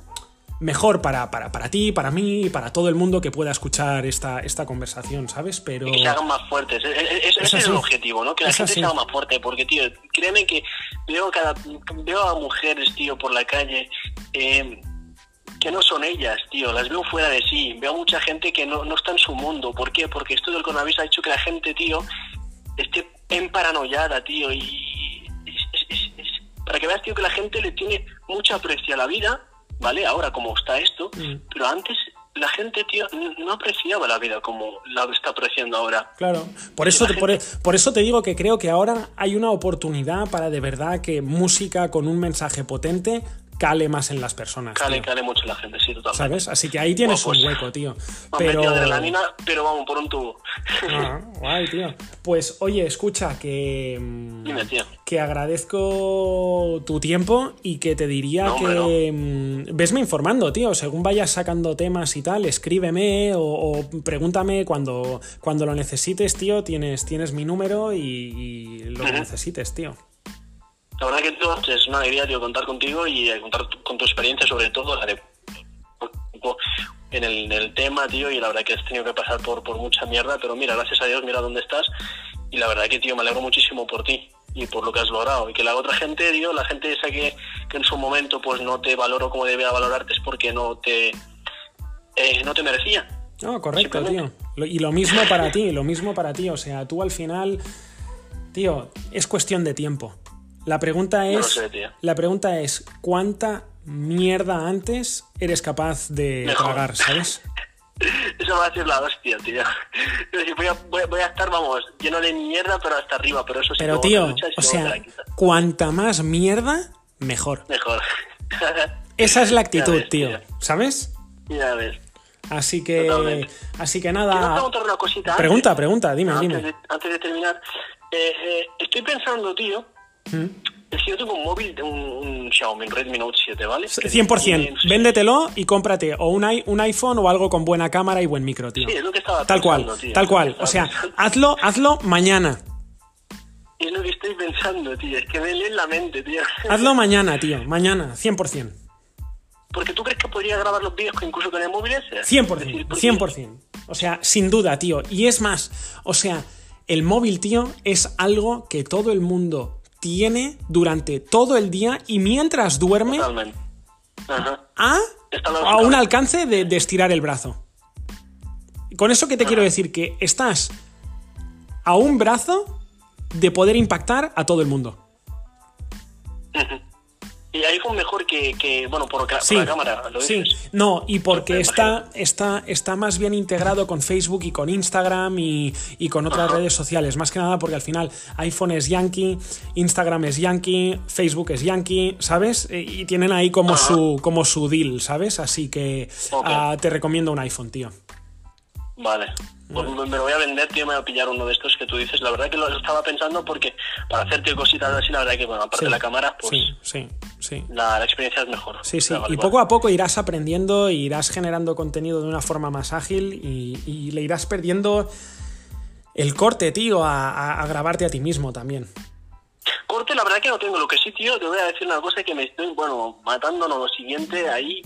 mejor para, para, para ti, para mí y para todo el mundo que pueda escuchar esta, esta conversación, ¿sabes? Pero... que se hagan más fuertes. ese es, el objetivo, ¿no? Que la gente se haga más fuerte. Porque, tío, créeme que veo, cada, veo a mujeres, tío, por la calle. Eh, que no son ellas, tío, las veo fuera de sí. Veo mucha gente que no, no está en su mundo. ¿Por qué? Porque esto del coronavirus ha hecho que la gente, tío, esté en paranoiada, tío, y para que veas, tío, que la gente le tiene mucha aprecio a la vida, ¿vale? Ahora como está esto, mm. pero antes la gente, tío, no apreciaba la vida como la está apreciando ahora. Claro, por eso, te, e, por, eso te digo que creo que ahora hay una oportunidad para de verdad que música con un mensaje potente cale más en las personas. Cale, tío. cale mucho en la gente, sí, totalmente. ¿Sabes? Así que ahí tienes Bueno, un pues, hueco, tío. Me Pero. metido adrenalina, pero vamos, por un tubo. Ah, guay, tío. Pues oye, escucha, que. mm, Dime, tío. Que agradezco tu tiempo y que te diría No, que. mm, Vesme informando, tío. Según vayas sacando temas y tal, escríbeme o, o pregúntame cuando, cuando lo necesites, tío. Tienes, tienes mi número y, y lo que Ujú. necesites, tío. La verdad que tío, es una alegría, tío, contar contigo y eh, contar con tu experiencia, sobre todo la de en el, en el tema, tío, y la verdad que has tenido que pasar por, por mucha mierda, pero mira, gracias a Dios, mira dónde estás, y la verdad que, tío, me alegro muchísimo por ti y por lo que has logrado, y que la otra gente, tío, la gente esa que, que en su momento, pues, no te valoró como debía valorarte es porque no te, eh, no te merecía. No, correcto, tío. Y lo mismo para ti, lo mismo para ti. O sea, tú al final, tío, es cuestión de tiempo. La pregunta No es, sé, tío. la pregunta es, ¿cuánta mierda antes eres capaz de Mejor. tragar, sabes? Eso va a ser la hostia, tío. Voy, a, voy, a- voy a estar, vamos, lleno de mierda, pero hasta arriba, pero eso sí Pero tío, o sea, cuanta más mierda, mejor. Mejor. Esa es la actitud, ves, tío, ¿sabes? Ya ves. Así que, Totalmente. así que nada. una cosita. antes. Pregunta, pregunta, dime, antes dime. De, antes de terminar, eh, eh, estoy pensando, tío. Es que yo tengo un móvil, de un, un Xiaomi Redmi Note 7, ¿vale? Que 100%. tiene- Véndetelo y cómprate o un, un iPhone o algo con buena cámara y buen micro, tío. Sí, es lo que estaba Tal cual, tío, tal cual. O sea, pensando. hazlo, hazlo mañana. Es lo que estoy pensando, tío, es que me lee en la mente, tío. Hazlo mañana, tío. Mañana, 100%. Porque tú crees que podría grabar los vídeos incluso con el móvil ese? 100%, Es decir, porque- 100%. O sea, sin duda, tío. Y es más, o sea, el móvil, tío, es algo que todo el mundo tiene durante todo el día y mientras duerme. Ajá. a, a un alcance de, de estirar el brazo. Con eso que te quiero decir que estás a un brazo de poder impactar a todo el mundo. Y iPhone mejor que, que bueno, por, ca- por Sí, la cámara, ¿lo sí. dices? No, y porque está, está, está más bien integrado con Facebook y con Instagram y, y con otras Ajá. redes sociales. Más que nada porque al final iPhone es yankee, Instagram es yankee, Facebook es yankee, ¿sabes? E- Y tienen ahí como, Ajá. su, como su deal, ¿sabes? Así que ah, te recomiendo un iPhone, tío. Vale. Pues me me lo voy a vender, tío, me voy a pillar uno de estos que tú dices. La verdad que lo estaba pensando porque para hacerte cositas así, la verdad que, bueno, aparte Sí, de la cámara, pues sí, sí, sí. la, la experiencia es mejor. Sí, sí, vale, y vale. poco a poco irás aprendiendo, irás generando contenido de una forma más ágil y, y le irás perdiendo el corte, tío, a, a- a grabarte a ti mismo también. Corte, la verdad que no tengo. Lo que sí, tío, te voy a decir una cosa que me estoy, bueno, matándonos lo siguiente ahí,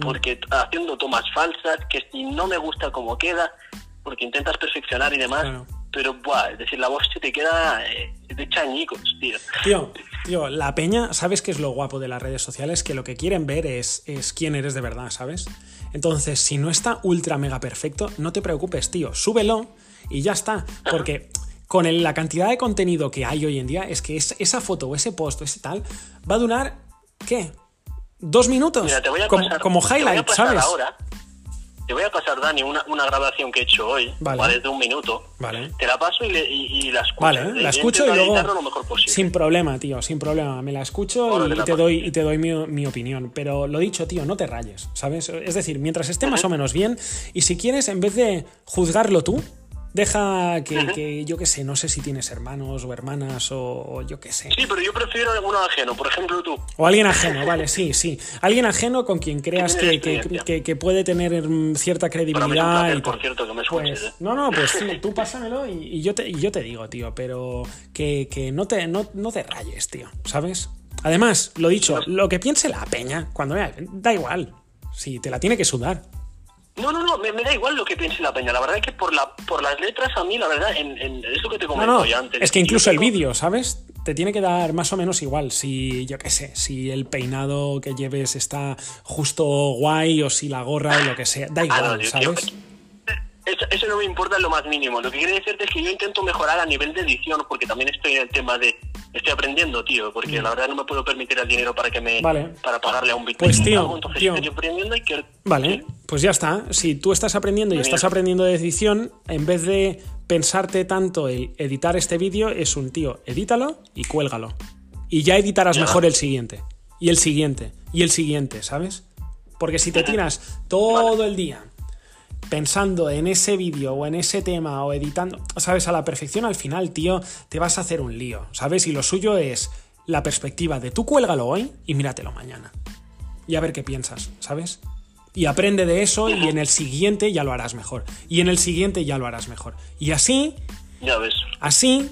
porque haciendo tomas falsas, que si no me gusta cómo queda, porque intentas perfeccionar y demás, Claro. pero, buah, es decir, la voz se te queda, eh, se te echa añicos, tío. Tío, tío, la peña, ¿sabes qué es lo guapo de las redes sociales? Que lo que quieren ver es, es quién eres de verdad, ¿sabes? Entonces, si no está ultra mega perfecto, no te preocupes, tío, súbelo y ya está. Porque con el- la cantidad de contenido que hay hoy en día, es que es- esa foto o ese post o ese tal va a durar, ¿qué? ¿Dos minutos? Mira, te voy a como, pasar, como te voy a highlight, pasar ¿sabes? ahora, te voy a pasar, Dani, una, una grabación que he hecho hoy, Vale. ¿vale? de un minuto. Vale. Te la paso y, le- y- y la escucho. Vale, la escucho y luego. lo mejor posible. Sin problema, tío, sin problema. Me la escucho y te la te paso. doy, y te doy mi, mi opinión. Pero lo dicho, tío, no te rayes, ¿sabes? Es decir, mientras esté más o menos bien, y si quieres, en vez de juzgarlo tú, deja que, que, yo qué sé, no sé si tienes hermanos o hermanas o, o yo qué sé. Sí, pero yo prefiero alguno ajeno, por ejemplo tú. O alguien ajeno, vale, sí, sí. Alguien ajeno con quien creas que, que- puede tener mm, cierta Para mí es un credibilidad. placer, y por cierto, que me escuches. Pues, ¿eh? no, no, pues sí, tú pásamelo y, y yo te, y yo te digo, tío, pero que, que no, te, no, no te rayes, tío, ¿sabes? Además, lo dicho, lo que piense la peña, cuando vea, da igual, si te la tiene que sudar. No, no, no, me, me da igual lo que piense la peña. La verdad es que por, la, por las letras, a mí, la verdad, en, en eso que te comento no, ya antes. es que incluso el vídeo, ¿sabes? Te tiene que dar más o menos igual si, yo qué sé, si el peinado que lleves está justo guay o si la gorra o lo que sea, da Ah, igual, no, yo- yo- ¿sabes? Eso, eso no me importa en lo más mínimo. Lo que quiero decirte es que yo intento mejorar a nivel de edición, porque también estoy en el tema de. Estoy aprendiendo, tío, porque la verdad no me puedo permitir el dinero para que me. Mm. Vale. Para pagarle a un Bitcoin. Pues, tío, entonces tío. estoy aprendiendo y que. Vale, pues ya está. Si tú estás aprendiendo y estás aprendiendo de edición, en vez de pensarte tanto el editar este vídeo, es un tío, edítalo y cuélgalo. Y ya editarás Ya. mejor el siguiente. Y el siguiente. y el siguiente, ¿sabes? Porque si te tiras todo el día pensando en ese vídeo o en ese tema o editando, ¿sabes? A la perfección al final, tío, te vas a hacer un lío, ¿sabes? Y lo suyo es la perspectiva de tú cuélgalo hoy y míratelo mañana. Y a ver qué piensas, ¿sabes? Y aprende de eso y en el siguiente ya lo harás mejor. Y en el siguiente ya lo harás mejor. Y así, Ya ves. así,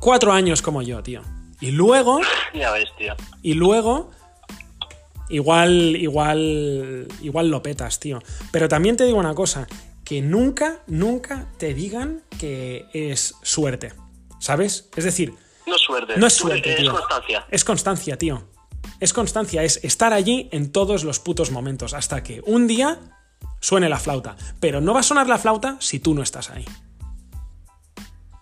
cuatro años como yo, tío. Y luego, Ya ves, tío. y luego, igual, igual, igual lo petas, tío. Pero también te digo una cosa, que nunca, nunca te digan que es suerte, ¿sabes? Es decir, No es suerte. no es suerte, Es tío. constancia. Es constancia, tío. Es constancia, es estar allí en todos los putos momentos, hasta que un día suene la flauta. Pero no va a sonar la flauta si tú no estás ahí.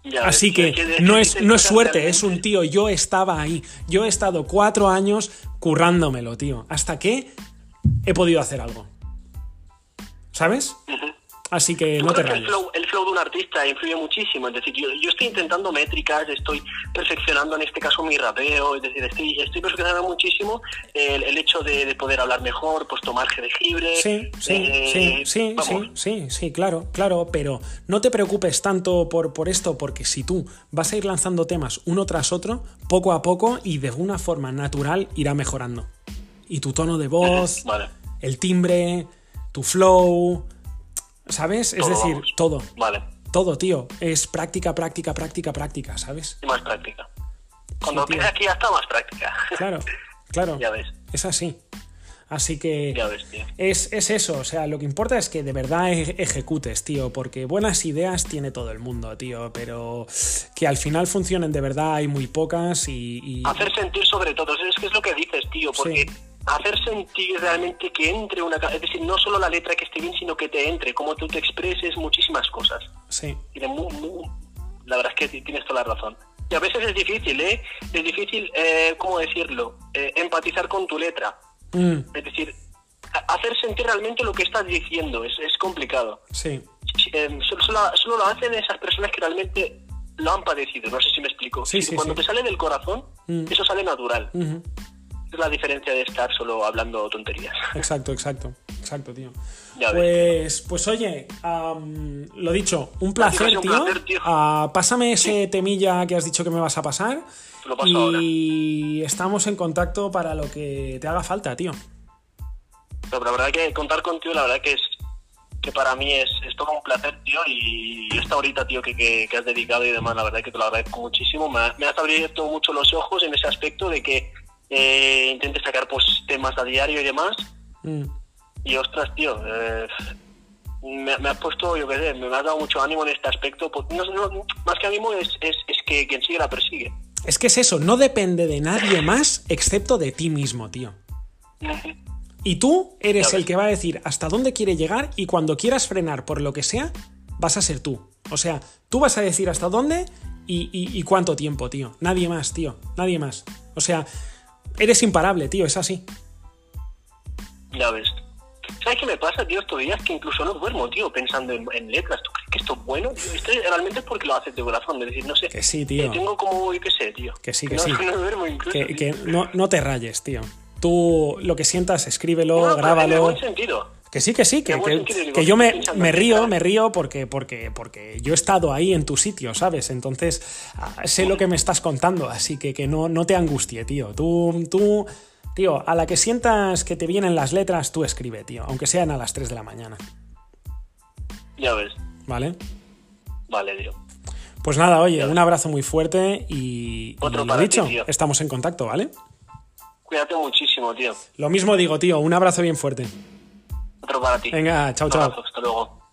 Ya ves, Así que es no es, no es suerte, es un tío. Yo estaba ahí. Yo he estado cuatro años currándomelo, tío. Hasta que he podido hacer algo. ¿Sabes? Así que Yo no te creo que el flow, el flow de un artista influye muchísimo. Es decir, yo, yo estoy intentando métricas, estoy perfeccionando en este caso mi rapeo, es decir, estoy, estoy perfeccionando muchísimo el, el hecho de, de poder hablar mejor, pues tomar jengibre. Sí, sí, eh, sí, sí, vamos, sí, sí, sí, claro, claro, pero no te preocupes tanto por, por esto, porque si tú vas a ir lanzando temas uno tras otro, poco a poco y de una forma natural irá mejorando. Y tu tono de voz, Vale. el timbre, tu flow, ¿sabes? Es decir, vamos. todo, Vale, todo, tío. Es práctica, práctica, práctica, práctica, ¿sabes? y más práctica. Cuando Sí, empieza aquí ya está más práctica. Claro, claro. ya ves, Es así. Así que... ya ves, tío. Es, es eso, o sea, lo que importa es que de verdad e- ejecutes, tío, porque buenas ideas tiene todo el mundo, tío, pero que al final funcionen de verdad hay muy pocas y... y- Hacer sentir sobre todo, es que es lo que dices, tío, porque Sí. Hacer sentir realmente que entre una... ca- Es decir, no solo la letra que esté bien, sino que te entre, cómo tú te expreses, muchísimas cosas. Sí, Tiene mu- mu- la verdad es que ti- tienes toda la razón. Y a veces es difícil, ¿eh? Es difícil, eh, ¿cómo decirlo? Eh, empatizar con tu letra. Mm, Es decir, hacer sentir realmente lo que estás diciendo. Es, es complicado. sí, Eh, solo, solo- solo lo hacen esas personas que realmente lo han padecido. No sé si me explico. Sí, sí, Cuando sí. te sale del corazón, Mm. eso sale natural. Es la diferencia de estar solo hablando tonterías. exacto, exacto, exacto, tío. Ya ves. Pues, pues oye, lo dicho, un placer, un tío. placer, tío. Ah, pásame ese temilla que has dicho que me vas a pasar lo paso ahora. y estamos en contacto para lo que te haga falta, tío. Pero la verdad que contar contigo, la verdad que es que para mí es, es todo un placer, tío, y esta horita, tío, que, que, que has dedicado y demás, la verdad que te lo agradezco muchísimo. Me, ha- me has abierto mucho los ojos en ese aspecto de que eh, intentes sacar pues temas a diario y demás. Mm. Y ostras, tío, eh, me, me has puesto, yo qué sé, me has dado mucho ánimo en este aspecto. Pues, no- no, más que ánimo es, es, es que quien sigue la persigue. Es que es eso, no depende de nadie más excepto de ti mismo, tío. Y tú eres el que va a decir hasta dónde quiere llegar y cuando quieras frenar por lo que sea, vas a ser tú. O sea, tú vas a decir hasta dónde y, y- y cuánto tiempo, tío. Nadie más, tío. Nadie más. O sea, eres imparable, tío. Es así. Ya ves. ¿Sabes qué me pasa, tío? Estos días que incluso no duermo, tío, pensando en, en letras. ¿Tú crees que esto es bueno? Tío? Esto realmente es porque lo haces de corazón. Es decir, no sé. Que sí, tío. Eh, tengo como, yo qué sé, tío. Que sí, que no, sí. No duermo incluso. Que, que no, no te rayes, tío. Tú lo que sientas, escríbelo, No, pero En el grábalo. buen sentido. Que sí, que sí, que, buen que- yo me, me río, me río porque, porque, porque yo he estado ahí en tu sitio, ¿sabes? Entonces ah, sé lo que me estás contando, así que, que no, no te angustie, tío. Tú, tú, tío, a la que sientas que te vienen las letras, tú escribe, tío, aunque sean a las 3 de la mañana, Ya ves. ¿vale? Vale, tío. Pues nada, oye, un abrazo muy fuerte y, y Otro lo para ti, dicho, tío. estamos en contacto, ¿vale? Cuídate muchísimo, tío. Lo mismo digo, tío, un abrazo bien fuerte. Otro para ti. Venga, chao, Un chao. abrazo, Hasta luego.